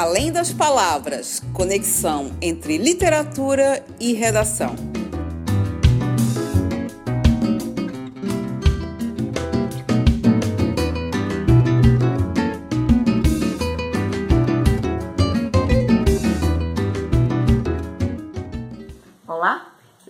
Além das palavras, conexão entre literatura e redação.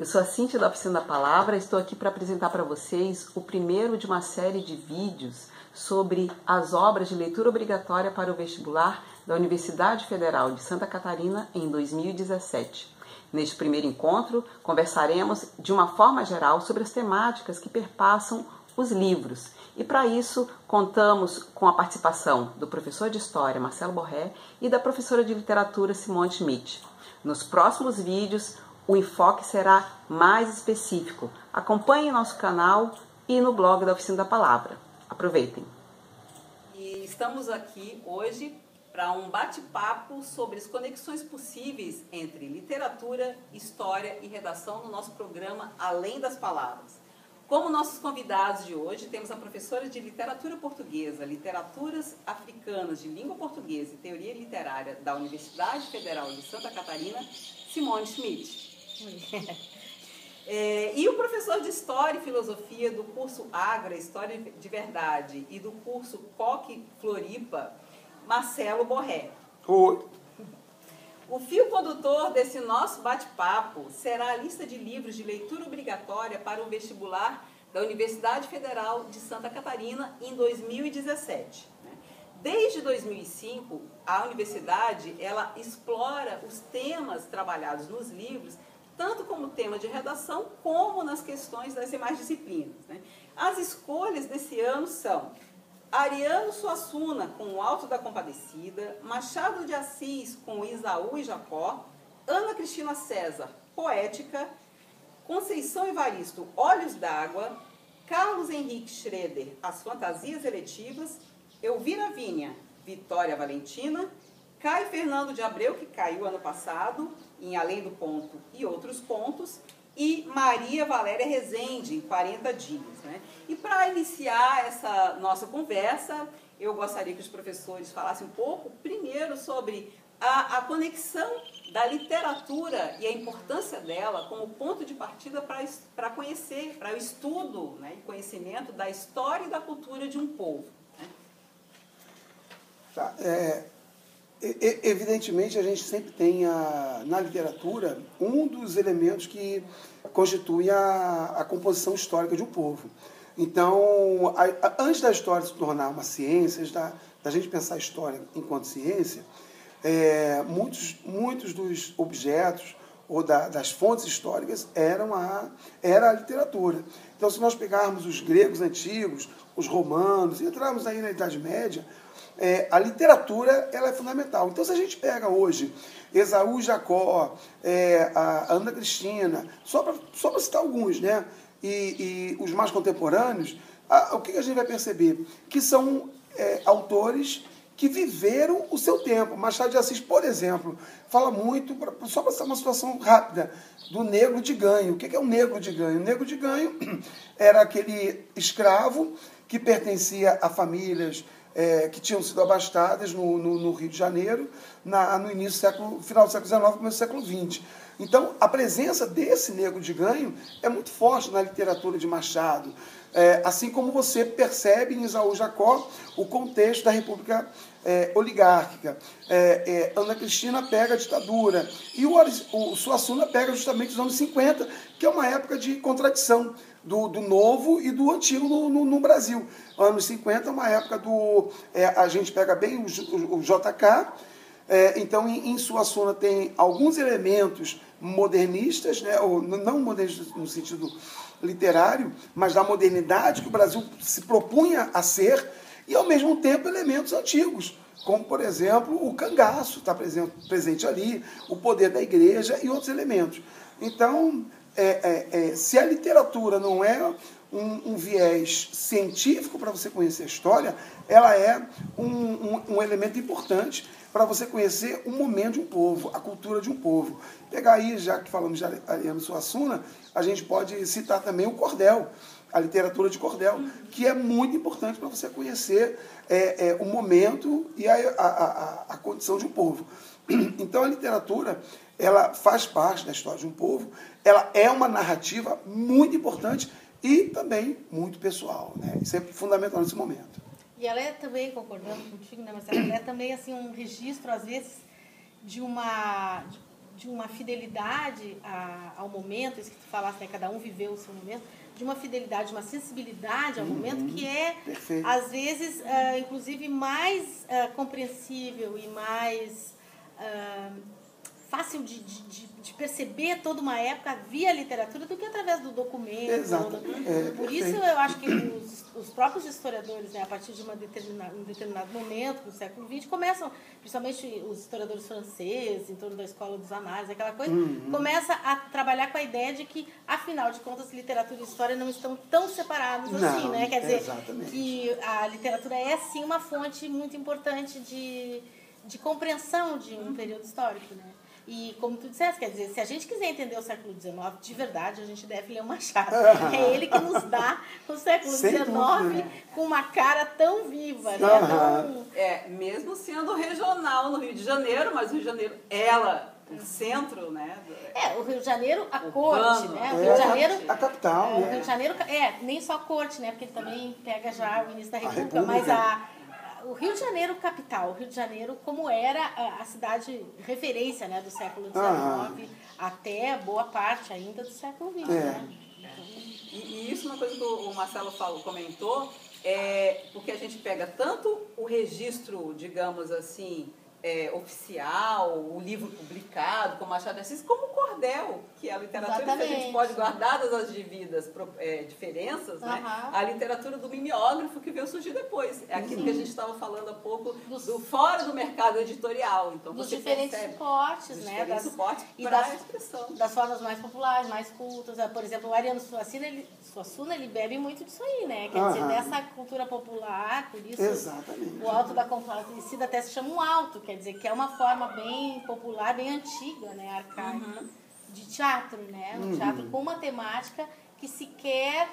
Sou a Cintia da Oficina da Palavra. Estou aqui para apresentar para vocês o primeiro de uma série de vídeos sobre as obras de leitura obrigatória para o vestibular da Universidade Federal de Santa Catarina em 2017. Neste primeiro encontro, conversaremos de uma forma geral sobre as temáticas que perpassam os livros. E para isso, contamos com a participação do professor de História Marcelo Borré e da professora de Literatura Simone Schmidt. Nos próximos vídeos, o enfoque será mais específico. Acompanhe nosso canal e no blog da Oficina da Palavra. Aproveitem! E estamos aqui hoje para um bate-papo sobre as conexões possíveis entre literatura, história e redação no nosso programa Além das Palavras. Como nossos convidados de hoje, temos a professora de literatura portuguesa, literaturas africanas de língua portuguesa e teoria literária da Universidade Federal de Santa Catarina, Simone Schmidt. É, e o professor de História e Filosofia do curso Agra, História de Verdade, e do curso Coque Floripa, Marcelo Borré. Oi. O fio condutor desse nosso bate-papo será a lista de livros de leitura obrigatória para o vestibular da Universidade Federal de Santa Catarina em 2017. Né? Desde 2005, a universidade ela explora os temas trabalhados nos livros, tanto como tema de redação, como nas questões das demais disciplinas. Né? As escolhas desse ano são Ariano Suassuna com o Alto da Compadecida, Machado de Assis com Isaú e Jacó, Ana Cristina César, Poética, Conceição Evaristo, Olhos d'Água, Carlos Henrique Schroeder, As Fantasias Eletivas, Elvira Vinha, Vitória Valentina, Caio Fernando de Abreu, que caiu ano passado, em Além do Ponto e Outros Pontos, e Maria Valéria Rezende, em 40 dias. Né? E para iniciar essa nossa conversa, eu gostaria que os professores falassem um pouco, primeiro, sobre a, a conexão da literatura e a importância dela como ponto de partida para conhecer, para o estudo né, e conhecimento da história e da cultura de um povo. Né? Tá, é, Evidentemente, a gente sempre tem a, na literatura um dos elementos que constitui a, a composição histórica de um povo. Então, a, antes da história se tornar uma ciência, da, da gente pensar a história enquanto ciência, é, muitos, muitos dos objetos ou da, das fontes históricas eram a, era a literatura. Então, se nós pegarmos os gregos antigos, os romanos, e entrarmos aí na Idade Média, é, a literatura ela é fundamental. Então, se a gente pega hoje Esaú Jacó, é, a Ana Cristina, só para citar alguns, né? E, e os mais contemporâneos, a, o que a gente vai perceber? Que são é, autores que viveram o seu tempo. Machado de Assis, por exemplo, fala muito, só para uma situação rápida, do negro de ganho. O que é o negro de ganho? O negro de ganho era aquele escravo que pertencia a famílias é, que tinham sido abastadas no, no, no Rio de Janeiro na, no início do século, final do século XIX, começo do século XX. Então, a presença desse negro de ganho é muito forte na literatura de Machado. É, assim como você percebe em Isaú Jacó o contexto da República é, Oligárquica. É, é Ana Cristina pega a ditadura. E o, o Suassuna pega justamente os anos 50, que é uma época de contradição do, do novo e do antigo no, no, no Brasil. Anos 50 é uma época do. É, a gente pega bem o, o, o JK, é, então em, em Suassuna tem alguns elementos modernistas, né, ou não modernistas no sentido literário, mas da modernidade que o Brasil se propunha a ser, e ao mesmo tempo elementos antigos, como por exemplo o cangaço está presente, presente ali, o poder da igreja e outros elementos. Então, é, é, é, se a literatura não é um, um viés científico para você conhecer a história, ela é um, um, um elemento importante para você conhecer o momento de um povo, a cultura de um povo. Pegar aí, já que falamos de Ariano Suassuna, a gente pode citar também o cordel. a literatura de cordel, que é muito importante para você conhecer é, é, o momento e a, a, a, a condição de um povo. Então a literatura ela faz parte da história de um povo, ela é uma narrativa muito importante e também muito pessoal. Né? Isso é fundamental nesse momento. E ela é também, concordando contigo, né, Marcelo, ela é também assim, um registro, às vezes, de uma, de uma fidelidade a, ao momento, isso que tu falaste, né, cada um viveu o seu momento, de uma fidelidade, uma sensibilidade ao uhum, momento que é, perfeito. às vezes, uh, inclusive, mais uh, compreensível e mais. Uh, fácil de, de, de, perceber toda uma época via literatura do que através do documento. Exato. É, Por isso eu acho que os, os próprios historiadores, né, a partir de uma determinada, um determinado momento do século XX, começam, principalmente os historiadores franceses, em torno da escola dos análises, aquela coisa, uhum. começa a trabalhar com a ideia de que, afinal de contas, literatura e história não estão tão separados não, assim, né? Quer dizer, exatamente. que a literatura é sim uma fonte muito importante de, de compreensão de um período histórico, né? E como tu disseste, quer dizer, se a gente quiser entender o século XIX de verdade, a gente deve ler o Machado. É ele que nos dá o século XIX com uma cara tão viva, né? Tão... É, mesmo sendo regional no Rio de Janeiro, mas o Rio de Janeiro, ela, o centro, né? É, o Rio de Janeiro, a corte, né? O Rio de Janeiro. A capital. É, o Rio de Janeiro, é, nem só a corte, né? Porque ele também pega já o início da República, República. mas a o Rio de Janeiro capital, o Rio de Janeiro como era a, a cidade referência né, do século XIX até boa parte ainda do século XX. É. Né? E, e, isso é uma coisa que o Marcelo falou, comentou, é porque a gente pega tanto o registro, digamos assim, é, oficial, o livro publicado, como Machado de Assis, como o cordel, que é a literatura Exatamente. que a gente pode, guardadas as devidas é, diferenças, né? a literatura do mimeógrafo que veio surgir depois. É aquilo Sim. que a gente estava falando há pouco, dos, do fora do mercado editorial. Então, dos diferentes percebe, suportes, dos né? Diferentes das, suportes e das, expressão. das formas mais populares, mais cultas. Por exemplo, o Ariano Suassuna, ele, Suassuna, ele bebe muito disso aí, né? Quer dizer, dessa cultura popular, por isso Exatamente. o alto da complacida até se chama um alto, quer dizer, que é uma forma bem popular, bem antiga, né, arcaica, uhum. de teatro, né? Um uhum. teatro com uma temática que se quer,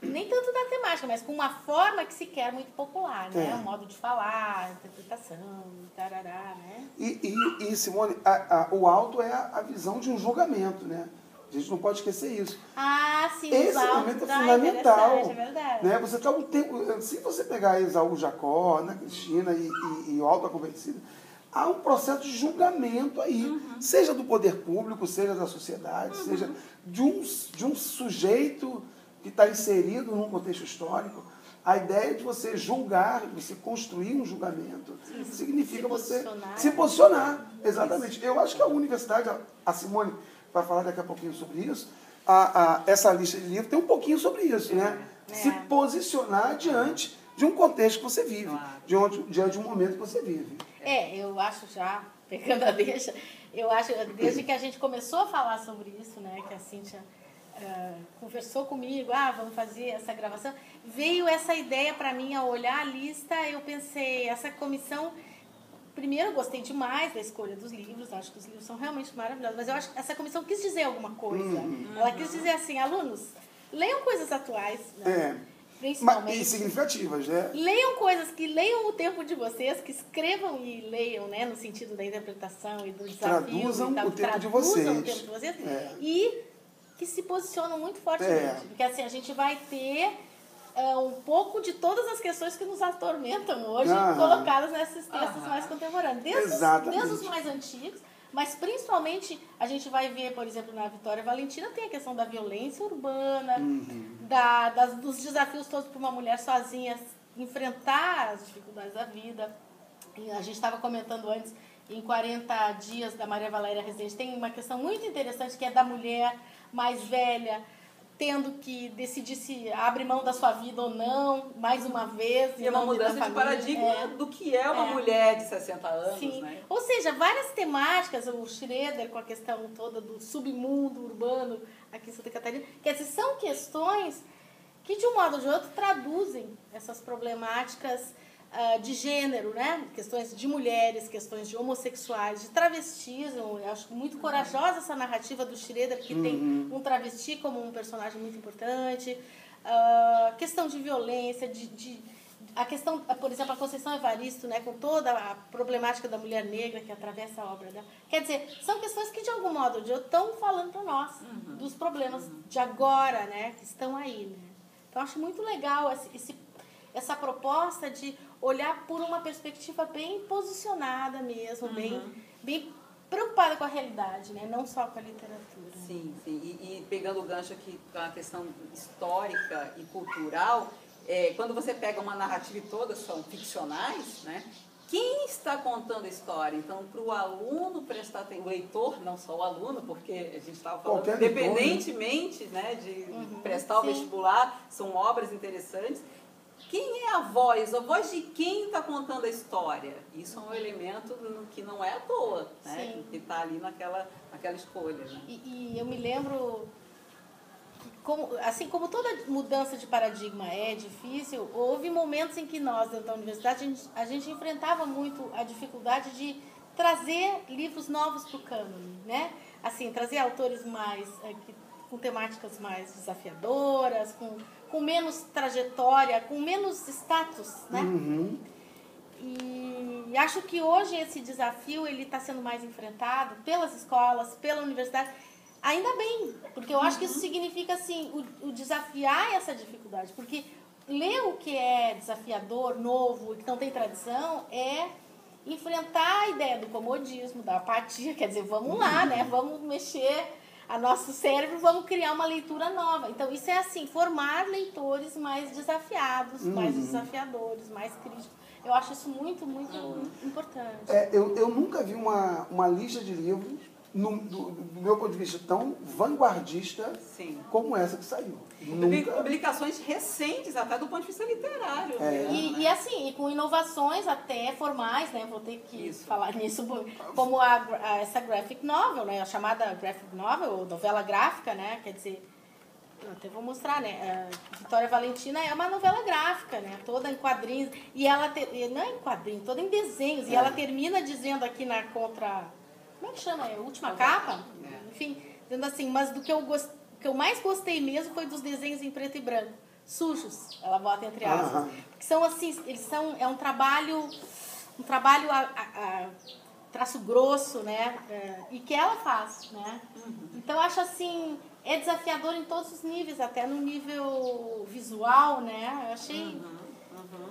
nem tanto da temática, mas com uma forma que se quer muito popular, né? É. Um modo de falar, interpretação, tarará, né? E, e, e Simone, a, a, o alto é a, a visão de um julgamento, né? A gente não pode esquecer isso. Ah, sim, Esse elemento é fundamental. É verdade. Né? Você tá um tempo, se você pegar Isaú Jacó, Ana Cristina e, e, e o Alto Convencida, há um processo de julgamento aí, uhum. seja do poder público, seja da sociedade, uhum. seja de um, de um sujeito que está inserido num contexto histórico. A ideia de você julgar, você construir um julgamento, significa se você se posicionar. Exatamente. Eu acho que a universidade, a Simone vai falar daqui a pouquinho sobre isso, a, a, essa lista de livros tem um pouquinho sobre isso, né? É. Se posicionar diante de um contexto que você vive, claro. diante de um momento que você vive. É, eu acho já, pegando a deixa, eu acho, desde que a gente começou a falar sobre isso, né, que a Cíntia uh, conversou comigo, ah, vamos fazer essa gravação, veio essa ideia para mim, ao olhar a lista, eu pensei, essa comissão, primeiro eu gostei demais da escolha dos livros, acho que os livros são realmente maravilhosos, mas eu acho que essa comissão quis dizer alguma coisa. Uhum. Ela quis dizer assim, alunos, leiam coisas atuais, né? É Principalmente. Mas, e significativas, né? Leiam coisas que leiam o tempo de vocês, que escrevam e leiam, né? No sentido da interpretação e do desafio. Traduzam e tal, o tempo de vocês. o tempo de vocês. É. E que se posicionam muito fortemente. É. Porque assim, a gente vai ter uh, um pouco de todas as questões que nos atormentam hoje, Aham. colocadas nesses textos Aham. mais contemporâneos. Desde os, desde os mais antigos mas principalmente a gente vai ver, por exemplo, na Vitória Valentina tem a questão da violência urbana, uhum. da, das, dos desafios todos para uma mulher sozinha enfrentar as dificuldades da vida. E a gente estava comentando antes, em 40 dias da Maria Valéria Residente, tem uma questão muito interessante que é da mulher mais velha, tendo que decidir se abre mão da sua vida ou não, mais uma vez. E é uma mudança de paradigma é. do que é uma é. mulher de 60 anos. Sim. Né? Ou seja, várias temáticas, o Schroeder com a questão toda do submundo urbano aqui em Santa Catarina, quer dizer, são questões que de um modo ou de outro traduzem essas problemáticas uh, de gênero, né? Questões de mulheres, questões de homossexuais, de travestis. Eu acho muito corajosa essa narrativa do Schroeder, que uhum. tem um travesti como um personagem muito importante. uh, questão de violência, de, de, a questão, por exemplo, a Conceição Evaristo, né, com toda a problemática da mulher negra que atravessa a obra dela. Quer dizer, são questões que de algum modo ou de outro estão falando para nós uhum. dos problemas uhum. de agora, né, que estão aí. Né? Então, acho muito legal esse, esse, essa proposta de olhar por uma perspectiva bem posicionada mesmo, uhum. bem, bem preocupada com a realidade, né? não só com a literatura. Sim, sim. E, e pegando o gancho aqui para a questão histórica e cultural, é, quando você pega uma narrativa e todas são ficcionais, né? Quem está contando a história? Então, para o aluno prestar atenção, o leitor, não só o aluno, porque a gente estava falando, Qualquer independentemente né, de uhum, prestar sim. o vestibular, são obras interessantes, quem é a voz? A voz de quem está contando a história? Isso é um elemento que não é à toa, né? Sim. que está ali naquela, naquela escolha. Né? E, e, eu me lembro, como, assim como toda mudança de paradigma é difícil, houve momentos em que nós, dentro da universidade, a gente, a gente enfrentava muito a dificuldade de trazer livros novos para o cânone, né? Assim, trazer autores mais, que, com temáticas mais desafiadoras, com com menos trajetória, com menos status, né? Uhum. E acho que hoje esse desafio ele está sendo mais enfrentado pelas escolas, pela universidade. Ainda bem, porque eu acho que isso uhum. significa assim o, o desafiar essa dificuldade, porque ler o que é desafiador, novo, que não tem tradição, é enfrentar a ideia do comodismo, da apatia, quer dizer, vamos lá, né? Uhum. Vamos mexer a nosso cérebro, vamos criar uma leitura nova. Então, isso é assim, formar leitores mais desafiados, uhum. mais desafiadores, mais críticos. Eu acho isso muito, muito importante. É, eu, eu nunca vi uma, uma lista de livros no, do, do, meu ponto de vista, tão vanguardista Sim. como essa que saiu. Nunca... Publicações recentes, até do ponto de vista literário. É. Mesmo, e, né? e, assim, e com inovações até formais, né? Vou ter que Isso. falar nisso, como a, a, essa graphic novel, né? A chamada graphic novel, ou novela gráfica, né? Quer dizer, até vou mostrar, né? A Vitória Valentina é uma novela gráfica, né? Toda em quadrinhos. E ela, ter... não é em quadrinhos, toda em desenhos. É. E ela termina dizendo aqui na contra como é que chama? É a última capa? É. Enfim, dizendo assim, mas do que eu, gost, que eu mais gostei mesmo foi dos desenhos em preto e branco. Sujos, ela bota entre aspas. Que são assim, eles são, é um trabalho, um trabalho a, a, a traço grosso, né? É, e que ela faz, né? Uhum. Então eu acho assim, é desafiador em todos os níveis, até no nível visual, né? Eu achei, uhum. Uhum.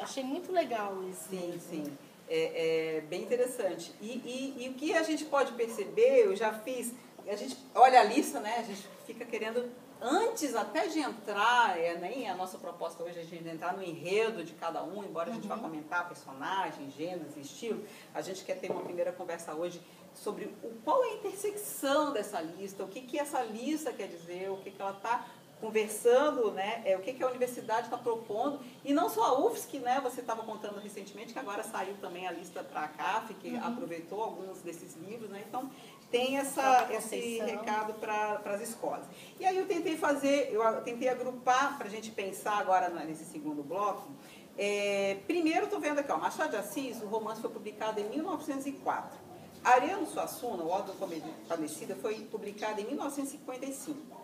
achei muito legal isso. Sim, sim é, é bem interessante. E, e, e, o que a gente pode perceber, eu já fiz, a gente olha a lista, né? A gente fica querendo, antes até de entrar, é, nem a nossa proposta hoje é a gente entrar no enredo de cada um, embora a gente uhum. vá comentar personagem, gêneros, estilo, a gente quer ter uma primeira conversa hoje sobre o, qual é a intersecção dessa lista, o que, que essa lista quer dizer, o que, que ela está conversando né, é, o que, que a universidade está propondo, e não só a UFSC, né, você estava contando recentemente que agora saiu também a lista para a CAF, que uhum. aproveitou alguns desses livros, né, então tem essa, esse recado para as escolas. E aí eu tentei fazer, eu tentei agrupar para a gente pensar agora nesse segundo bloco. É, primeiro, estou vendo aqui, ó, Machado de Assis, o romance foi publicado em 1904. Ariano Suassuna, o Ordem Compadecida, foi publicado em 1955.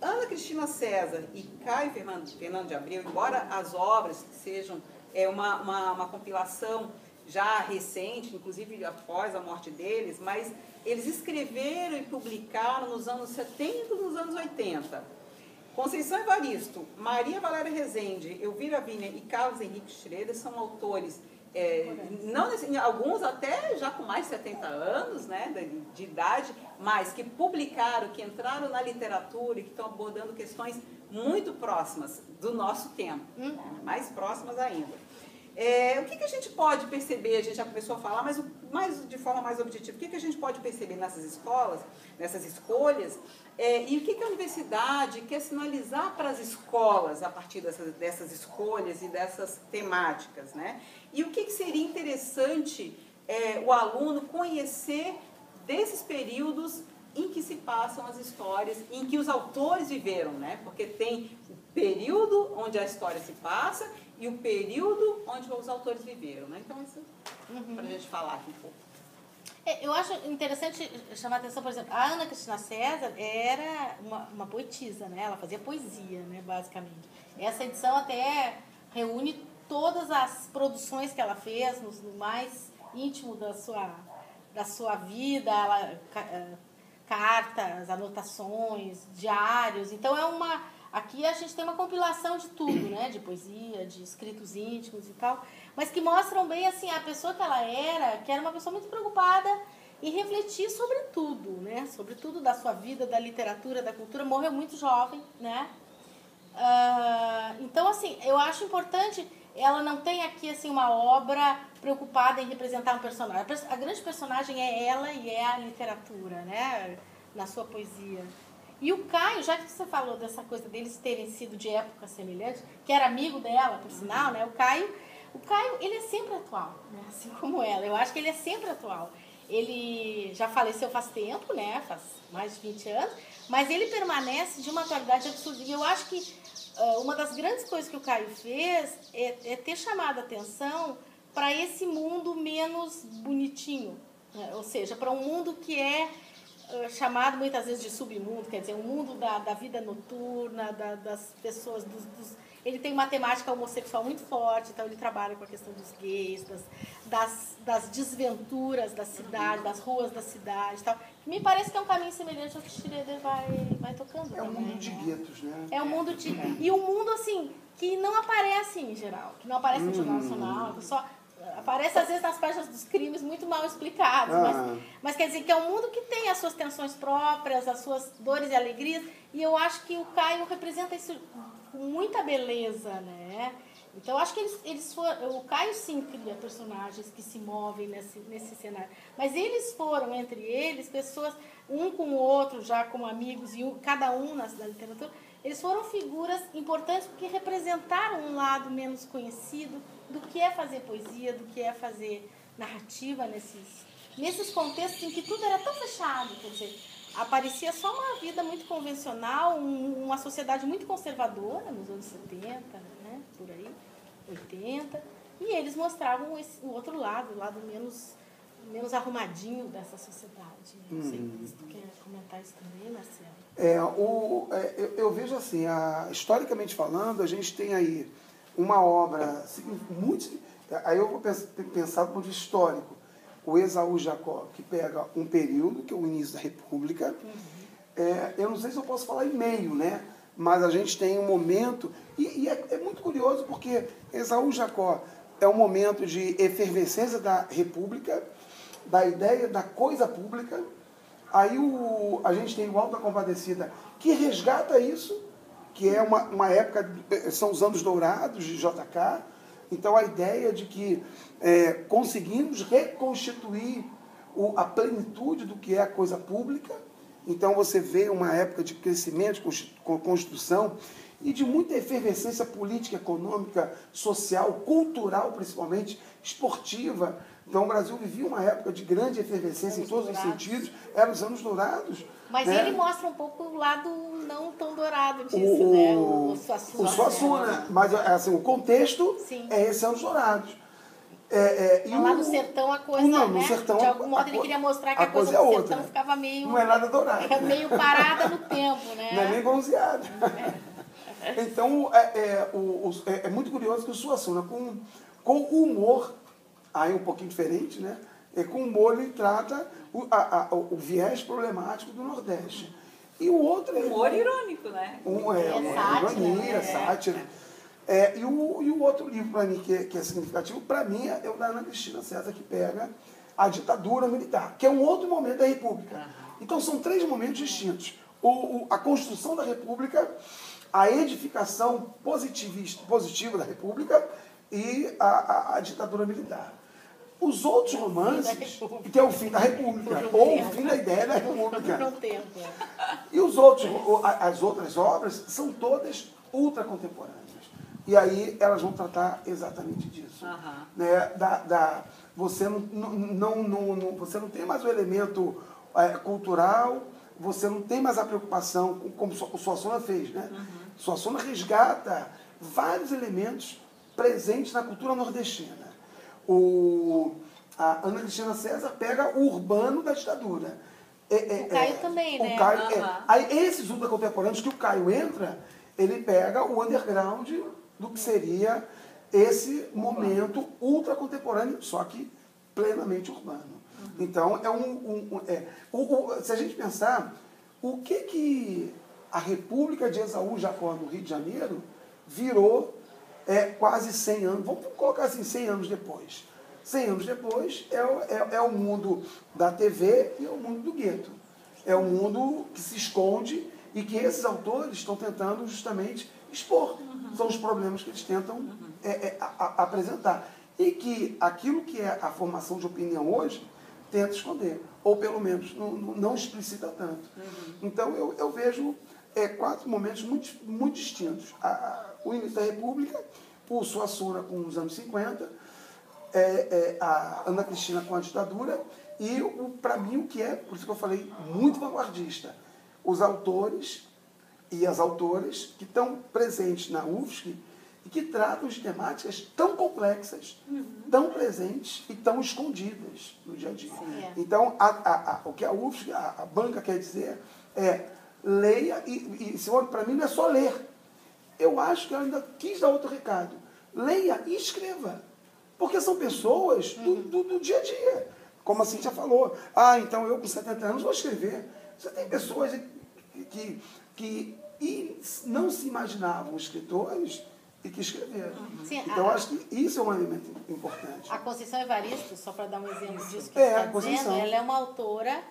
Ana Cristina César e Caio Fernando, Fernando de Abreu, embora as obras sejam é, uma, uma, uma compilação já recente, inclusive após a morte deles, mas eles escreveram e publicaram nos anos 70 e nos anos 80. Conceição Evaristo, Maria Valéria Rezende, Elvira Vinha e Carlos Henrique Schroeder são autores é, não alguns até já com mais de 70 anos né, de, de, idade, mas que publicaram, que entraram na literatura e que estão abordando questões muito próximas do nosso tempo, hum. mais próximas ainda. É, o que, que, a gente pode perceber, a gente já começou a falar, mas mais, de forma mais objetiva, o que, que a gente pode perceber nessas escolas, nessas escolhas, é, e o que, que, a universidade quer sinalizar para as escolas a partir dessas, dessas escolhas e dessas temáticas, né? E o que, que seria interessante é, o aluno conhecer desses períodos em que se passam as histórias, em que os autores viveram, né? Porque tem o período onde a história se passa e o período onde os autores viveram, né? Então, isso uhum. para a gente falar aqui um pouco. É, eu acho interessante chamar a atenção, por exemplo, a Ana Cristina César era uma, uma poetisa, né? Ela fazia poesia, né, basicamente. Essa edição até reúne todas as produções que ela fez no, mais íntimo da sua, da sua vida, ela, eh, cartas, anotações, diários. Então é uma aqui a gente tem uma compilação de tudo, né, de poesia, de escritos íntimos e tal mas que mostram bem assim a pessoa que ela era, que era uma pessoa muito preocupada em refletir sobre tudo, né? Sobre tudo da sua vida, da literatura, da cultura. Morreu muito jovem, né? Uh, então, assim, eu acho importante. Ela não tem aqui assim uma obra preocupada em representar um personagem. A grande personagem é ela e é a literatura, né? Na sua poesia. E o Caio, já que você falou dessa coisa deles terem sido de época semelhante, que era amigo dela, por sinal, né? O Caio o Caio, ele é sempre atual, né? assim como ela. Eu acho que ele é sempre atual. Ele já faleceu faz tempo, né? Faz mais de 20 anos, mas ele permanece de uma atualidade absurda. E eu acho que uma das grandes coisas que o Caio fez é, é ter chamado a atenção para esse mundo menos bonitinho. Né? Ou seja, para um mundo que é uh, chamado muitas vezes de submundo, quer dizer, um mundo da, da vida noturna, da, das pessoas, dos, dos ele tem uma temática homossexual muito forte, então ele trabalha com a questão dos gays, das, das, das desventuras da cidade, das ruas da cidade tal. Me parece que é um caminho semelhante ao que Schroeder vai, vai tocando. É um também, mundo de né? guetos, né? É um mundo de. E um mundo, assim, que não aparece em geral, que não aparece no Jornal hum. Nacional, que só aparece às vezes nas páginas dos crimes muito mal explicados, ah. mas, mas quer dizer que é um mundo que tem as suas tensões próprias, as suas dores e alegrias, e eu acho que o Caio representa isso com muita beleza, né? Então acho que eles, eles foram. O Caio sim cria personagens que se movem nesse, nesse cenário. Mas eles foram, entre eles, pessoas, um com o outro, já como amigos, e um, cada um na, na literatura, eles foram figuras importantes porque representaram um lado menos conhecido do que é fazer poesia, do que é fazer narrativa nesses, nesses contextos em que tudo era tão fechado. Quer dizer, aparecia só uma vida muito convencional, um, uma sociedade muito conservadora nos anos 70, né, por aí, 80, e eles mostravam esse, o outro lado, o lado menos, menos arrumadinho dessa sociedade. Não sei hum. se tu quer comentar isso também, Marcelo. É, o, é, eu, eu, vejo assim, a, historicamente falando, a gente tem aí uma obra assim, muito. Aí eu vou pensar, pensar do ponto de histórico o Esaú Jacó, que pega um período, que é o início da República. Uhum. É, eu não sei se eu posso falar em meio, né? Mas a gente tem um momento, e, e é, é, muito curioso porque Esaú Jacó é um momento de efervescência da República, da ideia da coisa pública. Aí o, a gente tem o Alta Compadecida, que resgata isso, que é uma, uma época, são os anos dourados de JK, então, a ideia de que é, conseguimos reconstituir o, a plenitude do que é a coisa pública. Então, você vê uma época de crescimento, construção e de muita efervescência política, econômica, social, cultural, principalmente, esportiva. Então, o Brasil vivia uma época de grande efervescência anos em todos dourados. os sentidos. Eram os anos dourados. Mas né? ele mostra um pouco o lado não tão dourado disso, o, né? O, Suassuna. O Suassuna. Né? Mas assim, o contexto Sim. é esse anos dourados. É, é, lá no sertão a coisa, não, né? Sertão, de algum modo ele queria mostrar que a, a coisa, coisa do é sertão ficava meio... Não é nada dourado. É meio parada no tempo, né? Não é nem bronzeada. É. Então, é, é, o, é, é, muito curioso que o Suassuna, com, com humor, aí um pouquinho diferente, né? É, com humor ele trata o, a, a, o viés problemático do Nordeste. E o outro é. Humor irônico, né? Um, é, é sátira, ironia, né? sátira. É, e, o, e o outro livro, para mim, que é, que é significativo, para mim, é o da Ana Cristina César, que pega a ditadura militar, que é um outro momento da República. Então, são três momentos distintos. O, o, a construção da República, a edificação positivista, positiva da República e a, a, a ditadura militar. Os outros romances, que é o fim da República, ou o fim da ideia da República. E os outros, as outras obras são todas ultra contemporâneas. E aí elas vão tratar exatamente disso. Né? Da, da, você, não, não, não, não, você não tem mais o elemento é, cultural, você não tem mais a preocupação, como o Suassuna fez. Né? Uhum. Suassuna resgata vários elementos presentes na cultura nordestina o, A Ana Cristina César pega o urbano da ditadura. É, é, o Caio é, também, né? Caio, uhum. Aí esses ultracontemporâneos que o Caio entra, ele pega o underground do que seria esse momento ultracontemporâneo, só que plenamente urbano. Uhum. Então, é um, um, um é, o, o, se a gente pensar, o que que a República de Esaú Jacó, no Rio de Janeiro, virou é, quase 100 anos, vamos colocar assim, 100 anos depois. 100 anos depois é, é, é o mundo da TV e é o mundo do gueto. É o mundo que se esconde e que esses autores estão tentando justamente expor. Uhum. São os problemas que eles tentam uhum. é, é, a, a, apresentar. E que aquilo que é a formação de opinião hoje tenta esconder, ou pelo menos não, não explicita tanto. Uhum. Então eu, eu vejo é, quatro momentos muito, muito distintos. A, a, o início da República, o Suassuna com os anos 50, é, é, a Ana Cristina com a ditadura, e para mim o que é, por isso que eu falei, muito vanguardista, os autores e as autoras que estão presentes na UFSC e que tratam de temáticas tão complexas, uhum. tão presentes e tão escondidas no dia a dia. Sim, é. Então, a, a, a, o que a UFSC, a, banca quer dizer é leia, e, e para mim não é só ler. Eu acho que eu ainda quis dar outro recado. Leia e escreva. Porque são pessoas do, uhum. do, do dia a dia. Como a Cintia falou, ah, então eu com 70 anos vou escrever. Você tem pessoas que, que, que não se imaginavam escritores e que escreveram. Sim, então, a, acho que isso é um elemento importante. A Conceição Evaristo, só para dar um exemplo disso que é, você está dizendo, ela é uma autora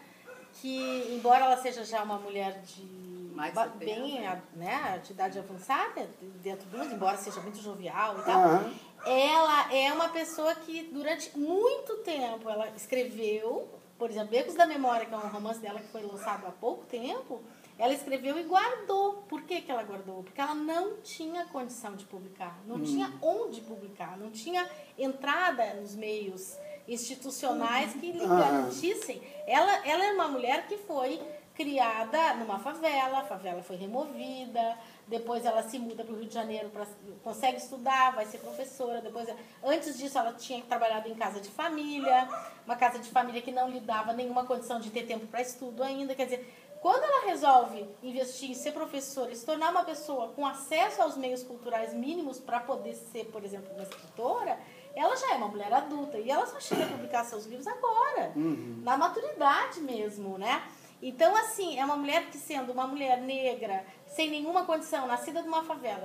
que, embora ela seja já uma mulher de mais bem né, de idade avançada, dentro do mundo, embora seja muito jovial e tal, uhum. ela é uma pessoa que durante muito tempo ela escreveu, por exemplo, Becos da Memória, que é um romance dela que foi lançado há pouco tempo, ela escreveu e guardou. Por que, que ela guardou? Porque ela não tinha condição de publicar, não hum. tinha onde publicar, não tinha entrada nos meios institucionais que lhe garantissem. Ela, ela é uma mulher que foi criada numa favela, a favela foi removida, depois ela se muda para o Rio de Janeiro, pra, consegue estudar, vai ser professora, depois antes disso ela tinha trabalhado em casa de família, uma casa de família que não lhe dava nenhuma condição de ter tempo para estudo ainda, quer dizer, quando ela resolve investir em ser professora e se tornar uma pessoa com acesso aos meios culturais mínimos para poder ser, por exemplo, uma escritora, ela já é uma mulher adulta e ela só chega a publicar seus livros agora, uhum. na maturidade mesmo, né? Então, assim, é uma mulher que, sendo uma mulher negra, sem nenhuma condição, nascida de uma favela,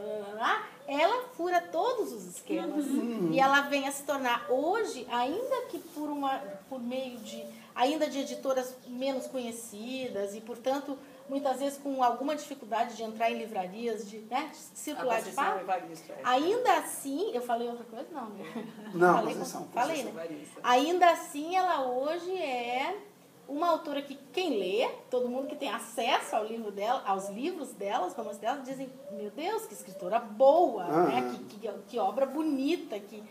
ela fura todos os esquemas. Uhum. E ela vem a se tornar, hoje, ainda que por, uma, por meio de ainda de editoras menos conhecidas e, portanto, muitas vezes com alguma dificuldade de entrar em livrarias, de, né, de circular de fato. É ainda assim, eu falei outra coisa? Não, né? Não, falei, posição, falei, né? Ainda assim, ela hoje é uma autora que quem lê, todo mundo que tem acesso ao livro dela, aos livros delas, romance delas, dizem, meu Deus, que escritora boa, uhum. né? Que, que, que obra bonita, que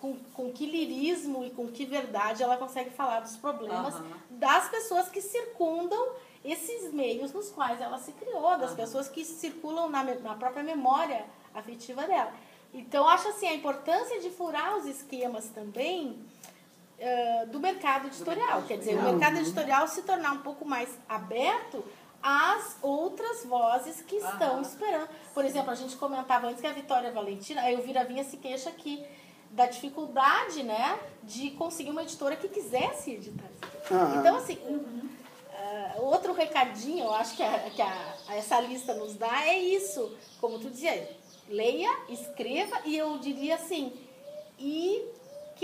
com, com que lirismo e com que verdade ela consegue falar dos problemas uhum. das pessoas que circundam esses meios nos quais ela se criou, das uhum. pessoas que circulam na, na própria memória afetiva dela. Então, acho assim, a importância de furar os esquemas também uh, do mercado editorial. Quer dizer, o mercado editorial se tornar um pouco mais aberto às outras vozes que estão uhum. esperando. Por exemplo, a gente comentava antes que a Vitória Valentina, a Elvira Vinha se queixa que da dificuldade, né, de conseguir uma editora que quisesse editar. Uhum. Então, assim, uh, outro recadinho, eu acho que, a, que a, essa lista nos dá é isso. Como tu dizia, leia, escreva e eu diria assim, e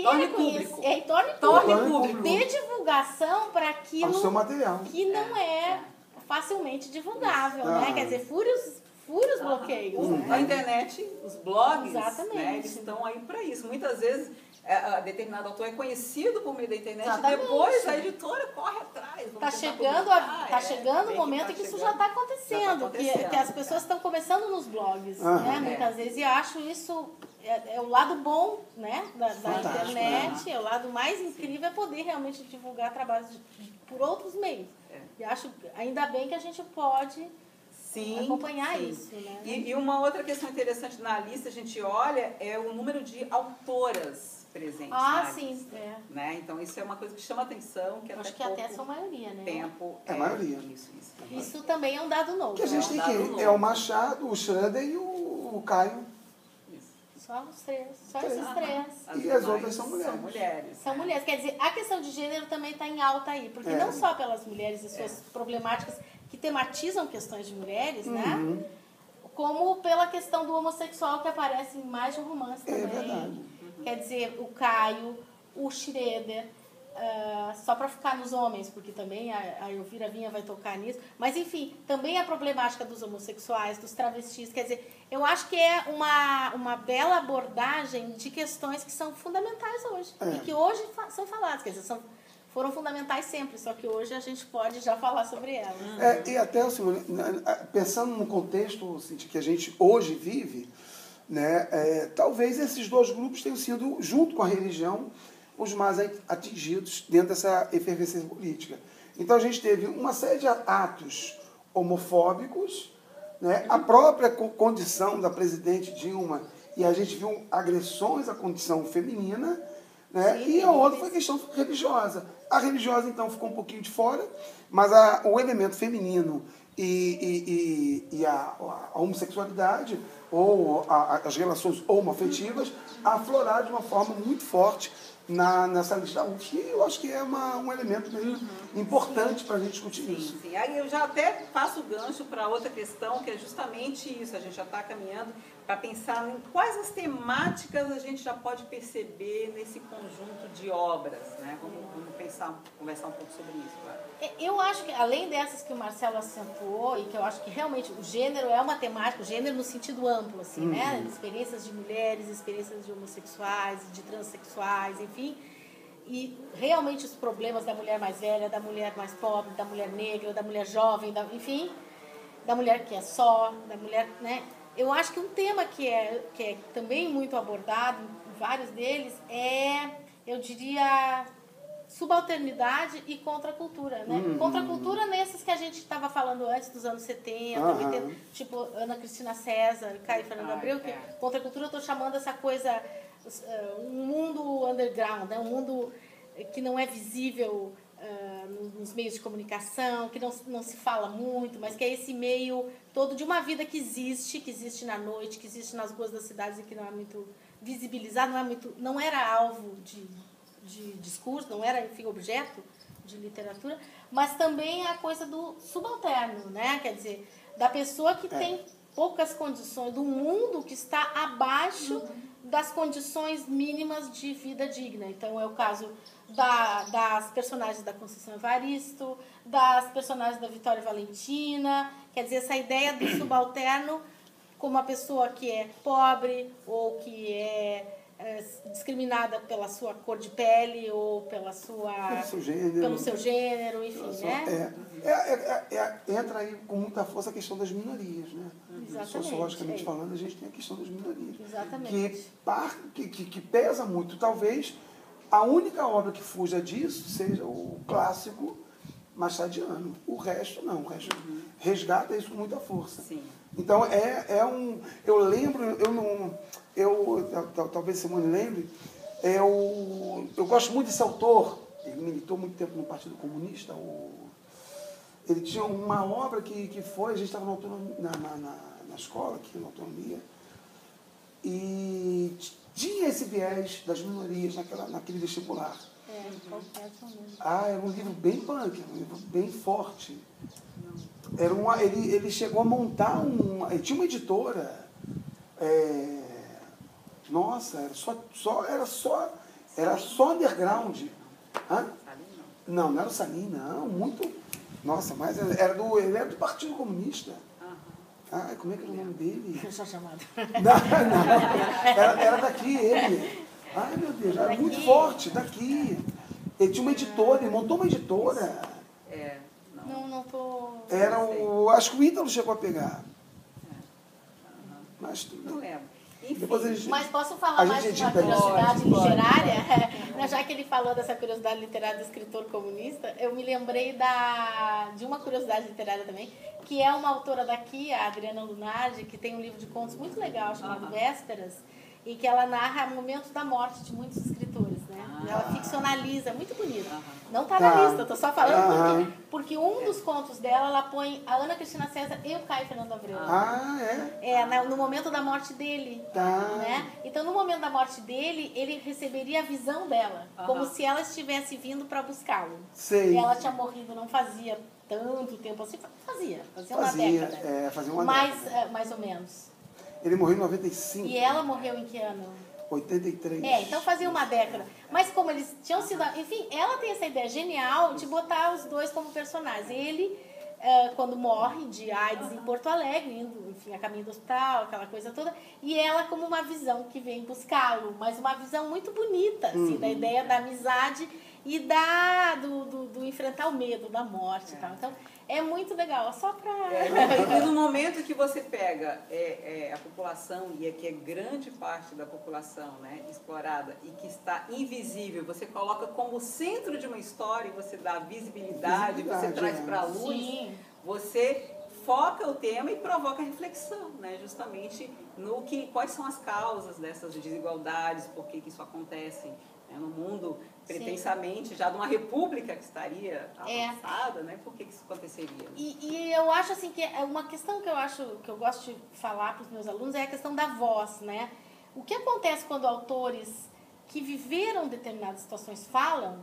torne público. É, torne, torne público. público. Dê divulgação para aquilo seu material. que não é facilmente divulgável, né? Quer dizer, fure os fura os bloqueios. Uhum. A internet, os blogs, né, eles estão aí para isso. Muitas vezes é, a determinado autor é conhecido por meio da internet Exatamente. e depois a editora corre atrás. Está chegando, a, tá é, chegando o momento tá que isso já está acontecendo, tá acontecendo, que, que as pessoas estão começando nos blogs, uhum. né, muitas é. vezes. E acho isso é, é, o lado bom né, da, da internet, é o lado mais incrível é poder realmente divulgar trabalhos de, por outros meios. É. E acho ainda bem que a gente pode Sim, acompanhar sim. isso. Né? E, e, uma outra questão interessante na lista, a gente olha, é o número de autoras presentes ah, na sim, lista. É. Né? Então isso é uma coisa que chama atenção. Que Acho até que até são maioria, né? Tempo é, a maioria. Isso, isso. Isso também é um dado novo. Que a gente é um tem que é o Machado, o Schroeder e o, o Caio. Só os três. Só Três. esses três. E as outras são mulheres. São mulheres. São né? mulheres. Quer dizer, a questão de gênero também está em alta aí. Porque É. não só pelas mulheres e suas problemáticas que tematizam questões de mulheres, né? Uhum. Como pela questão do homossexual que aparece em mais de um romance É também. verdade. Quer dizer, o Caio, o Schroeder, ah, só para ficar nos homens, porque também a, a Elvira Vinha vai tocar nisso. Mas, enfim, também a problemática dos homossexuais, dos travestis. Quer dizer, eu acho que é uma, uma bela abordagem de questões que são fundamentais hoje. É. E que hoje fa- são faladas. Quer dizer, são, foram fundamentais sempre, só que hoje a gente pode já falar sobre elas. É, e até, Simone, pensando no contexto assim, que a gente hoje vive, né, é, talvez esses dois grupos tenham sido, junto com a religião, os mais atingidos dentro dessa efervescência política. Então a gente teve uma série de atos homofóbicos, né, a própria co- condição da presidente Dilma, e a gente viu agressões à condição feminina, né, e a outra foi a questão religiosa. A religiosa, então, ficou um pouquinho de fora, mas a- o elemento feminino e, e, e, a, a homossexualidade ou a- as relações homoafetivas afloraram de uma forma muito forte na, nessa lista da UFSC. E eu acho que é uma, um elemento meio importante para a gente discutir isso. Sim, sim. Aí eu já até faço o gancho para outra questão, que é justamente isso. A gente já está caminhando para pensar em quais as temáticas a gente já pode perceber nesse conjunto de obras. Né? Vamos, vamos pensar, conversar um pouco sobre isso. Claro. É, Eu acho que, além dessas que o Marcelo acentuou, e que eu acho que realmente o gênero é uma temática, o gênero no sentido amplo, assim, né? Experiências de mulheres, experiências de homossexuais, de transexuais, enfim. E realmente os problemas da mulher mais velha, da mulher mais pobre, da mulher negra, da mulher jovem, da, enfim, da mulher que é só, da mulher, né? Eu acho que um tema que é, que é também muito abordado em vários deles é, eu diria, subalternidade e contracultura, né? Uhum. Contracultura nesses que a gente estava falando antes dos anos 70, Aham. 80, tipo Ana Cristina César, Caio Fernando Ai, Abreu, que é. contracultura eu estou chamando essa coisa uh, um mundo underground, né? Um mundo que não é visível uh, nos meios de comunicação, que não, não se fala muito, mas que é esse meio todo de uma vida que existe, que existe na noite, que existe nas ruas das cidades e que não é muito visibilizado, não é muito, não era alvo de, de discurso, não era enfim objeto de literatura, mas também a coisa do subalterno, né? Quer dizer, da pessoa que tem poucas condições, do mundo que está abaixo das condições mínimas de vida digna. Então é o caso da, das personagens da Conceição Evaristo, das personagens da Vitória Valentina, quer dizer, essa ideia do subalterno como uma pessoa que é pobre ou que é, é, discriminada pela sua cor de pele ou pela sua Pelo seu gênero. pelo seu gênero, enfim, né? é, é, é, é, entra aí com muita força a questão das minorias, né? Exatamente, Sociologicamente é. falando, a gente tem a questão das minorias. Exatamente. Que, que, que, pesa muito. Talvez a única obra que fuja disso seja o clássico machadiano. O resto não, o resto resgata isso com muita força. Sim. Então é, é um. Eu lembro, eu não. Eu, tal- tal- talvez Simone lembre, eu, eu gosto muito desse autor, ele militou muito tempo no Partido Comunista, o, ele tinha uma obra que, que foi, a gente estava na, na, na, na, escola, aqui na autonomia, e tinha esse viés das minorias naquela, naquele vestibular. É. Ah, era um livro bem punk, era um livro bem forte. Era uma, ele, ele chegou a montar um. Ele tinha uma editora. é, nossa, era só, só, era só. Era só underground. Hã? Não, não era o Salim, não. Muito. Nossa, mas era do, ele era do Partido Comunista. Ah, como é que era o nome dele? Eu sou chamada. Não, não. Era, era daqui ele. Ai, meu Deus, era Daqui? muito forte, daqui. Ele tinha uma editora, ele montou uma editora. É, não. Não, não tô. Era o. Acho que o Ítalo chegou a pegar. Mas Não tudo. lembro. Enfim, Depois a gente. Mas posso falar mais de uma isso. curiosidade Pode, pode. literária? Né, Já que ele falou dessa curiosidade literária do escritor comunista, eu me lembrei da, de uma curiosidade literária também, que é uma autora daqui, a Adriana Lunardi, que tem um livro de contos muito legal chamado Aham. Vésperas, em que ela narra momentos da morte de muitos escritores, né? Ela ficcionaliza, é muito bonito. Não está na tá. lista, estou só falando porque, porque um dos contos dela, ela põe a Ana Cristina César e o Caio Fernando Abreu. Ah, é? É, no momento da morte dele. Tá. Né? Então, no momento da morte dele, ele receberia a visão dela, como se ela estivesse vindo para buscá-lo. Sei. Ela tinha morrido, não fazia tanto tempo assim, fazia, fazia, uma fazia, década. É, fazia uma mais, década. Uh, mais ou menos. Ele morreu em 95. E ela morreu em que ano? 83. É, então fazia uma década. Mas como eles tinham sido. Enfim, ela tem essa ideia genial de botar os dois como personagens. Ele, é, quando morre de AIDS em Porto Alegre, indo, enfim, a caminho do hospital, aquela coisa toda, e ela como uma visão que vem buscá-lo, mas uma visão muito bonita, assim, uhum. da ideia da amizade e da, do, do, do, enfrentar o medo da morte e tal. Então, é muito legal, só para. É, e no momento que você pega é, é, a população, e aqui é grande parte da população né, explorada e que está invisível, você coloca como centro de uma história e você dá visibilidade, visibilidade você traz para a luz, Sim. você foca o tema e provoca reflexão, né, justamente no que quais são as causas dessas desigualdades, por que, que isso acontece né, no mundo pretensamente Sim. já de uma república que estaria é. avançada, é. né? Por que, que isso aconteceria? E, e, eu acho assim que é uma questão que eu acho que eu gosto de falar para os meus alunos é a questão da voz, né? O que acontece quando autores que viveram determinadas situações falam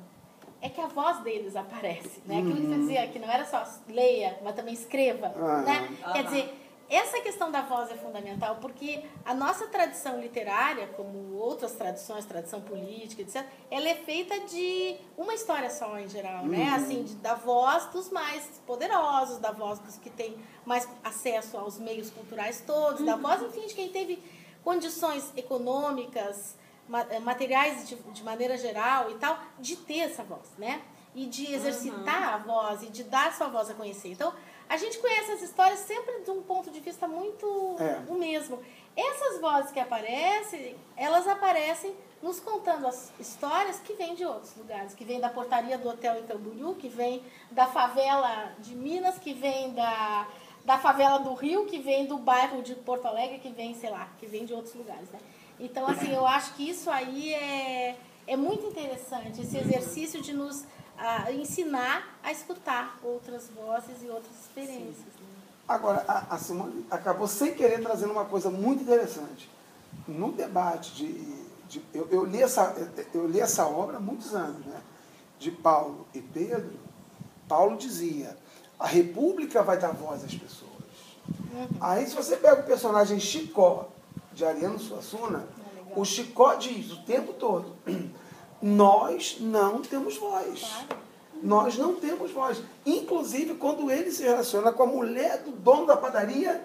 é que a voz deles aparece, né? Aquilo que você uhum. dizia que não era só leia, mas também escreva, né? Quer dizer essa questão da voz é fundamental porque a nossa tradição literária, como outras tradições, tradição política, etc., ela é feita de uma história só em geral, né? uhum. né? Assim, de, da voz dos mais poderosos, da voz dos que têm mais acesso aos meios culturais todos, uhum. da voz, enfim, de quem teve condições econômicas, eh, materiais de, de maneira geral e tal, de ter essa voz, né? E de exercitar uhum. a voz e de dar sua voz a conhecer. Então, a gente conhece as histórias sempre de um ponto de vista muito é. o mesmo. Essas vozes que aparecem, elas aparecem nos contando as histórias que vêm de outros lugares, que vêm da portaria do hotel em Camboriú, que vem da favela de Minas, que vem da, da favela do Rio, que vem do bairro de Porto Alegre, que vem, sei lá, que vem de outros lugares, né? Então, assim, eu acho que isso aí é, é muito interessante, esse exercício de nos a ensinar a escutar outras vozes e outras experiências. Né? Agora, a, a Simone acabou sem querer trazendo uma coisa muito interessante. No debate de. de eu, eu, li essa, eu li essa obra há muitos anos, né? De Paulo e Pedro. Paulo dizia: a República vai dar voz às pessoas. Uhum. Aí, se você pega o personagem Chicó, de Ariano Suassuna, é o Chicó diz o tempo todo: nós não temos voz. Nós não temos voz. Inclusive, quando ele se relaciona com a mulher do dono da padaria,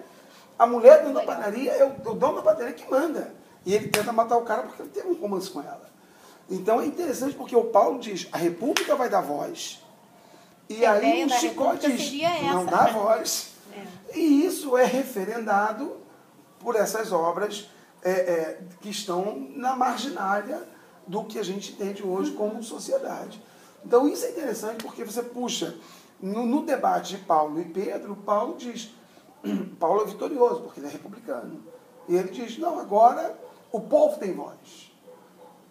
a mulher do dono da padaria é o, dono da padaria que manda. E ele tenta matar o cara porque ele tem um romance com ela. Então é interessante porque o Paulo diz, a república vai dar voz. E a aí o Chicó diz, não dá voz. É. E isso é referendado por essas obras é, é, que estão na marginária do que a gente entende hoje como sociedade. Então isso é interessante porque você puxa, no, no debate de Paulo e Pedro, Paulo diz, Paulo é vitorioso porque ele é republicano. E ele diz, não, agora o povo tem voz.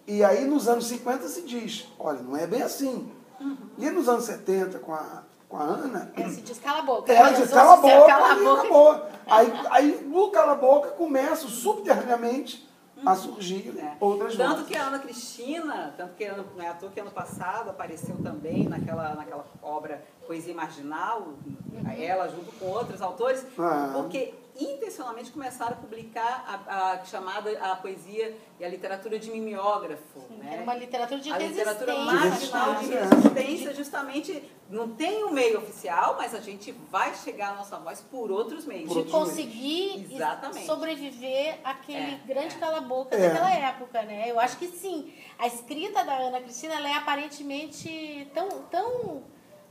E aí nos anos 50 se diz, olha, não é bem assim. Uhum. E nos anos 70, com a, com a Ana. Ela se diz cala a boca. Ela diz cala a boca. Cala a boca. Aí, aí no cala a boca começa subterraneamente a surgir é. outras Tanto vozes. que a Ana Cristina, tanto que ano, não é à toa que ano passado apareceu também naquela, naquela obra Poesia Marginal, uhum. ela junto com outros autores, ah. porque intencionalmente começaram a publicar a, a, chamada a poesia e a literatura de mimeógrafo. Sim, né? É uma literatura de a resistência. literatura marginal de resistência, justamente não tem um meio oficial, mas a gente vai chegar a nossa voz por outros meios. de conseguir sobreviver àquele é, grande é. cala-boca é. daquela época, né? Eu acho que sim. A escrita da Ana Cristina ela é aparentemente tão, tão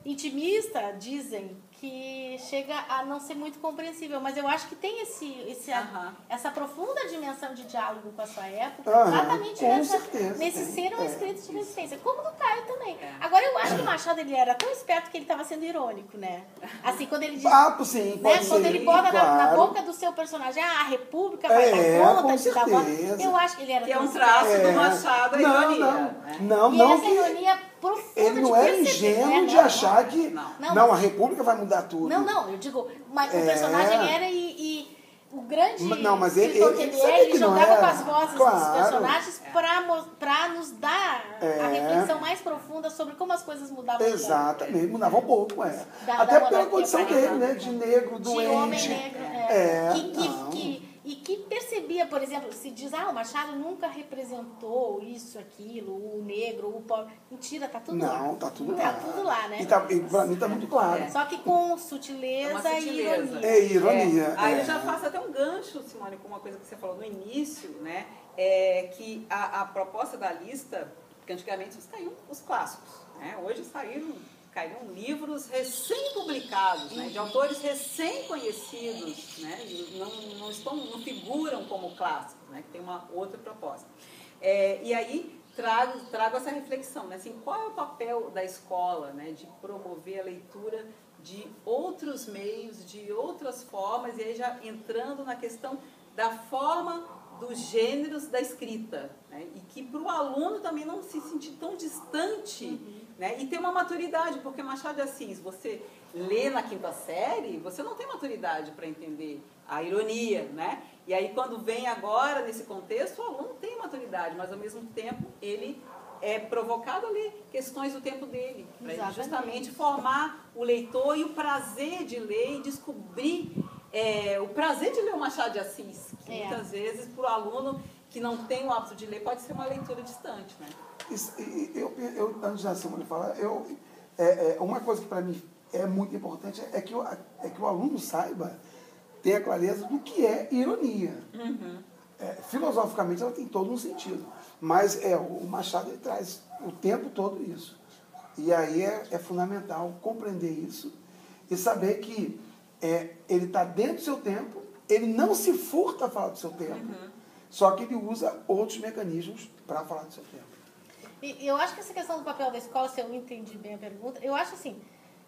intimista, dizem, que chega a não ser muito compreensível. Mas eu acho que tem esse, esse, essa profunda dimensão de diálogo com a sua época, exatamente nessa, nesse ser um é, escrito de resistência, como no Caio também. É. Agora, eu acho que o Machado ele era tão esperto que ele estava sendo irônico, né? Assim, quando ele diz. Ah, sim, né? Quando ser, ele bota na, na claro. boca do seu personagem, ah, a República vai É, dar conta com de dar certeza. Eu acho que ele era Que é tão um traço É. do Machado, a não, ironia. não, né? não, E não essa que ironia ele não de é ingênuo né? de Não, achar que não. Não, a República vai mudar tudo. Não, não, eu digo, mas o É. personagem era e, e o grande Não, mas ele- ele- ele é, ele jogava com as vozes dos Claro. personagens para nos dar a É. reflexão mais profunda sobre como as coisas mudavam. Exatamente, mudava um pouco, é. Da- Até da pela condição dele, né? De negro, de doente. homem negro. É, É, que, que, que- e que percebia, por exemplo, se diz, ah, o Machado nunca representou isso, aquilo, o negro, o pobre. Mentira, tá tudo lá. Não, tá tudo Tá lá. tudo lá, né? E, tá, e pra mim tá muito claro. Só que com É sutileza, e sutileza. ironia. É ironia. É, aí é. eu já faço até um gancho, Simone, com uma coisa que você falou no início, né? É que a, a proposta da lista, porque antigamente saíam os clássicos, né? Hoje saíram, caíram livros recém-publicados, né? De autores recém-conhecidos, né? Não, não, estão, não figuram como clássicos, né? Que tem uma outra proposta. É, e aí trago, trago essa reflexão, né? Assim, qual é o papel da escola, né? De promover a leitura de outros meios, de outras formas, e aí já entrando na questão da forma dos gêneros da escrita, né? e que para o aluno também não se sentir tão distante né? e ter uma maturidade, porque Machado de Assis, você lê na quinta série, você não tem maturidade para entender a ironia, né? E aí quando vem agora nesse contexto, o aluno tem maturidade, mas ao mesmo tempo ele é provocado a ler questões do tempo dele, para justamente formar o leitor e o prazer de ler e descobrir é, o prazer de ler o Machado de Assis, que É. muitas vezes para o aluno que não tem o hábito de ler pode ser uma leitura distante, né? Isso, e- eu, eu, antes da Simone falar, eu, é, é, uma coisa que para mim é muito importante é que, o, é que o aluno saiba, tenha clareza do que é ironia. É, filosoficamente ela tem todo um sentido. Mas é, o Machado ele traz o tempo todo isso. E aí é, é fundamental compreender isso e saber que é, ele está dentro do seu tempo, ele não se furta a falar do seu tempo, só que ele usa outros mecanismos para falar do seu tempo. E eu acho que essa questão do papel da escola, se eu entendi bem a pergunta, eu acho assim,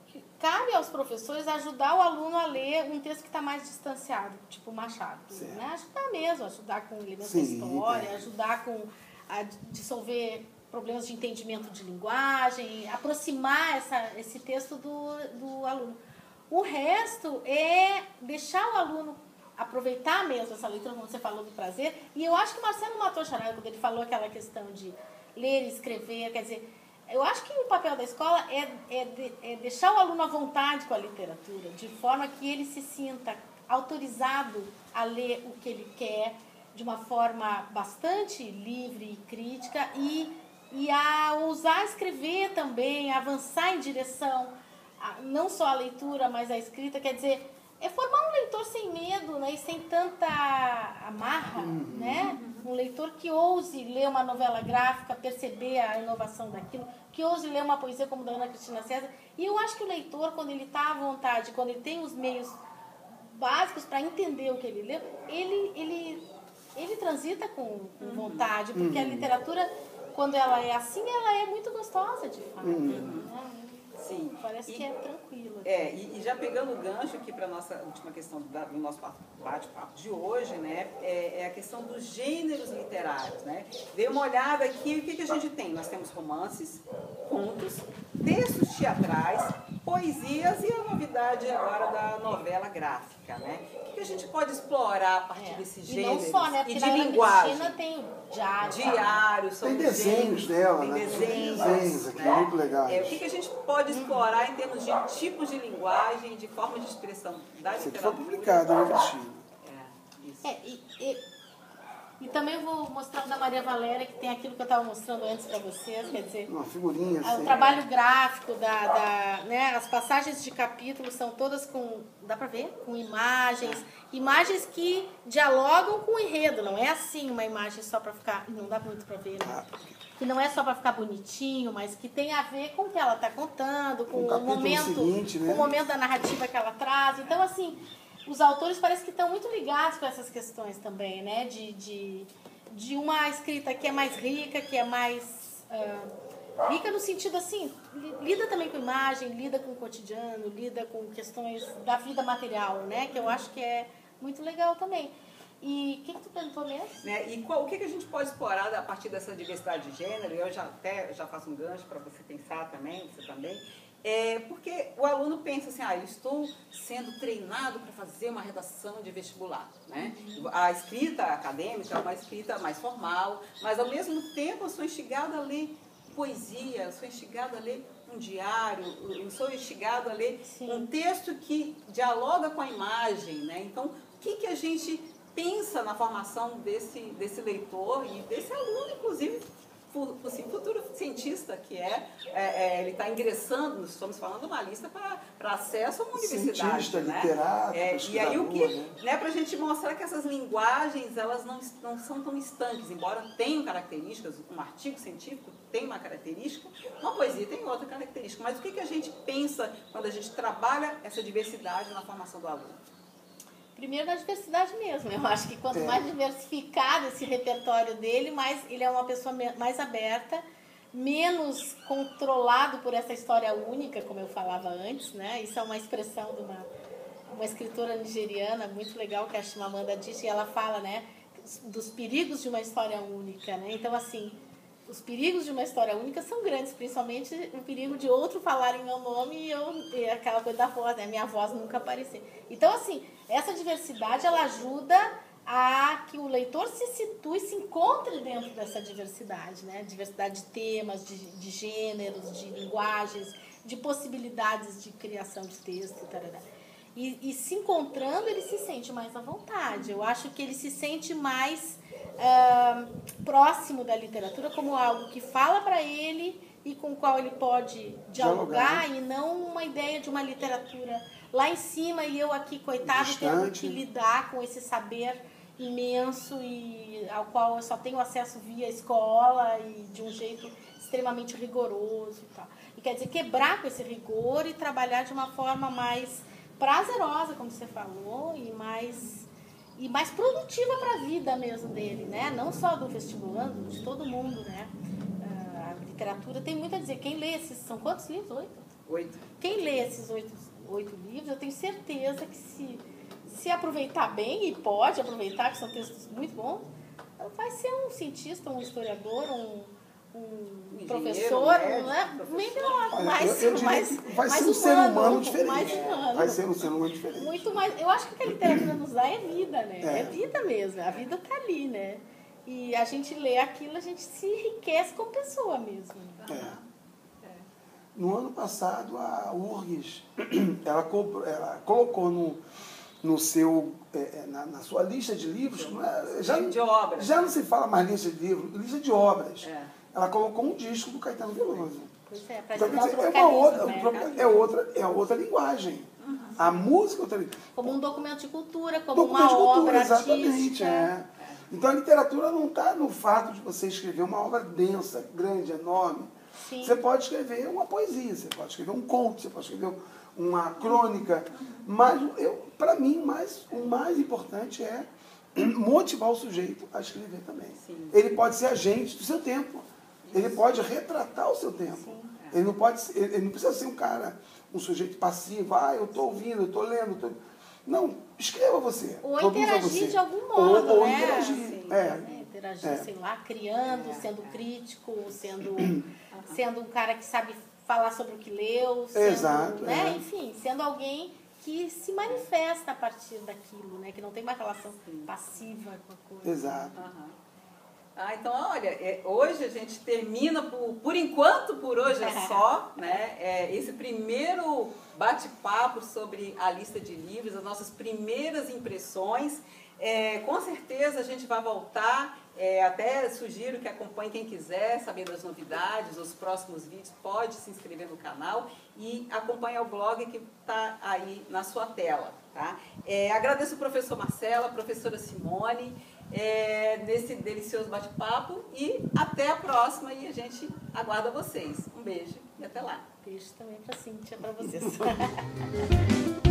que cabe aos professores ajudar o aluno a ler um texto que está mais distanciado, tipo Machado. Certo. Né? Ajudar mesmo, ajudar com elementos da história, é. ajudar com a dissolver problemas de entendimento de linguagem, aproximar essa, esse texto do, do aluno. O resto é deixar o aluno aproveitar mesmo essa leitura, como você falou do prazer. E eu acho que o Marcelo matou charada quando ele falou aquela questão de ler e escrever, quer dizer, eu acho que o papel da escola é, é, de- é deixar o aluno à vontade com a literatura, de forma que ele se sinta autorizado a ler o que ele quer, de uma forma bastante livre e crítica, e, e a ousar escrever também, avançar em direção a- não só a leitura, mas a escrita, quer dizer, é formar um leitor sem medo né, e sem tanta amarra, né? Um leitor que ouse ler uma novela gráfica, perceber a inovação daquilo, que ouse ler uma poesia como da Ana Cristina César. E eu acho que o leitor, quando ele está à vontade, quando ele tem os meios básicos para entender o que ele lê, ele, ele, ele transita com, com vontade, porque a literatura, quando ela é assim, ela é muito gostosa de fato. né? Sim. Parece E- que é tranquilo. É, e, e já pegando o gancho aqui para a nossa última questão da- do nosso bate-papo de hoje, né, é, é a questão dos gêneros literários, né? Dê uma olhada aqui, o que, que a gente tem? Nós temos romances, contos, textos teatrais, poesias e a novidade agora da novela gráfica, né? O que, a gente pode explorar a partir É. desses E gêneros? não só, né? e de linguagem. Cristina tem diário. Diário, são Tem desenhos dela, tem né? Tem desenhos, desenhos aqui, né? muito legais. É, o que, que a gente pode explorar em termos de tipos de linguagem, de forma de expressão da Isso literatura? foi publicado, né, Cristina? É, isso. É, e, e, e também vou mostrar o da Maria Valéria, que tem aquilo que eu estava mostrando antes para vocês, quer dizer, Uma figurinha Ah, assim. O trabalho gráfico, da, da, né, as passagens de capítulos são todas com, dá pra ver? Com imagens, imagens que dialogam com o enredo, não é assim uma imagem só pra ficar, não dá muito pra ver, né? Que não é só pra ficar bonitinho, mas que tem a ver com o que ela tá contando, com Com o capítulo momento, seguinte, né? com o momento da narrativa que ela traz. Então, assim, os autores parecem que estão muito ligados com essas questões também, né? De, de, de uma escrita que é mais rica, que é mais. ah, Rica no sentido assim, lida também com imagem, lida com o cotidiano, lida com questões da vida material, né? Que eu acho que é muito legal também. E o que, que tu perguntou mesmo? Né? E qual, o que, que a gente pode explorar a partir dessa diversidade de gênero? Eu já até já faço um gancho para você pensar também, você também. É porque o aluno pensa assim, ah, eu estou sendo treinado para fazer uma redação de vestibular. Né? A escrita acadêmica é uma escrita mais formal, mas ao mesmo tempo eu sou instigada a ler poesia, eu sou instigada a ler um diário, eu sou instigada a ler Sim. um texto que dialoga com a imagem. Né? Então, o que, que a gente pensa na formação desse, desse leitor e desse aluno, inclusive assim, futuro cientista que é, é, é ele está ingressando, estamos falando uma lista para acesso a uma universidade. Cientista, né? literato, é, E aí o que, né, né para a gente mostrar que essas linguagens elas não, não são tão estanques, embora tenham características, um artigo científico tem uma característica, uma poesia tem outra característica, mas o que, que a gente pensa quando a gente trabalha essa diversidade na formação do aluno? Primeiro na diversidade mesmo. Eu acho que quanto é. mais diversificado esse repertório dele, mais ele é uma pessoa mais aberta, menos controlado por essa história única, como eu falava antes, né? Isso é uma expressão de uma, uma escritora nigeriana muito legal que é a Chimamanda Adichie, e ela fala, né, dos perigos de uma história única, né? Então assim, os perigos de uma história única são grandes, principalmente o perigo de outro falar em meu nome e, eu, e aquela coisa da voz, né? Minha voz nunca aparecer. Então, assim, essa diversidade, ela ajuda a que o leitor se situe, se encontre dentro dessa diversidade, né? Diversidade de temas, de, de gêneros, de linguagens, de possibilidades de criação de texto, tarará. E, e se encontrando, ele se sente mais à vontade. Eu acho que ele se sente mais uh, próximo da literatura como algo que fala para ele e com o qual ele pode dialogar, dialogar, e não uma ideia de uma literatura lá em cima e eu aqui, coitado, Distante. tendo que lidar com esse saber imenso e ao qual eu só tenho acesso via escola e de um jeito extremamente rigoroso e tal. E quer dizer, quebrar com esse rigor e trabalhar de uma forma mais prazerosa, como você falou, e mais e mais produtiva para a vida mesmo dele, né? Não só do vestibulando, de todo mundo, né? Ah, a literatura tem muito a dizer. Quem lê esses, são quantos livros? Oito? Oito. Quem lê esses oito, oito livros, eu tenho certeza que se, se aproveitar bem, e pode aproveitar, que são textos muito bons, vai ser um cientista, um historiador, um um professor, médico, não é? Melhor, mais, eu, eu mais, vai mais ser um humano, ser humano diferente. Mais humano. Vai ser um ser humano diferente. Muito mais. Eu acho que o que a literatura nos dá é vida, né? É, é vida mesmo. A vida tá ali, né? E a gente lê aquilo, a gente se enriquece como pessoa mesmo. É. é. No ano passado, a URGS, ela, ela colocou no, no seu, é, é, na, na, sua lista de livros, é, já, de obras. já não se fala mais lista de livros, lista de obras. É ela colocou um disco do Caetano Veloso. Pois é, então, dizer, é, uma outra, né? é, outra, é outra linguagem. Uhum. A música é outra linguagem. Como um documento de cultura, como documento uma de cultura, obra exatamente. É. Então a literatura não está no fato de você escrever uma obra densa, grande, enorme. Sim. Você pode escrever uma poesia, você pode escrever um conto, você pode escrever uma crônica. Mas para mim, mais, o mais importante é motivar o sujeito a escrever também. Sim. Ele pode ser agente do seu tempo. Ele pode retratar o seu tempo. Sim. Ele não pode ele não precisa ser um cara, um sujeito passivo, ah, eu estou ouvindo, eu estou lendo. Tô... Não, escreva você. Ou interagir você. de algum modo, ou, ou né? interagir. Sim, é. é. Interagir, é. sei lá, criando, sendo crítico, sendo, sendo um cara que sabe falar sobre o que leu, sendo, Exato, né? É. enfim, sendo alguém que se manifesta a partir daquilo, né? Que não tem uma relação passiva com a coisa. Exato. Uhum. Ah, então, olha, é, hoje a gente termina, por, por enquanto, por hoje é só, né? É, esse primeiro bate-papo sobre a lista de livros, as nossas primeiras impressões. É, com certeza a gente vai voltar, é, até sugiro que acompanhe quem quiser saber das novidades, os próximos vídeos, pode se inscrever no canal e acompanhar o blog que está aí na sua tela. Tá? É, agradeço o professor Marcelo, a professora Simone é, nesse delicioso bate-papo e até a próxima e a gente aguarda vocês. Um beijo e até lá. Beijo também para Cíntia, para vocês.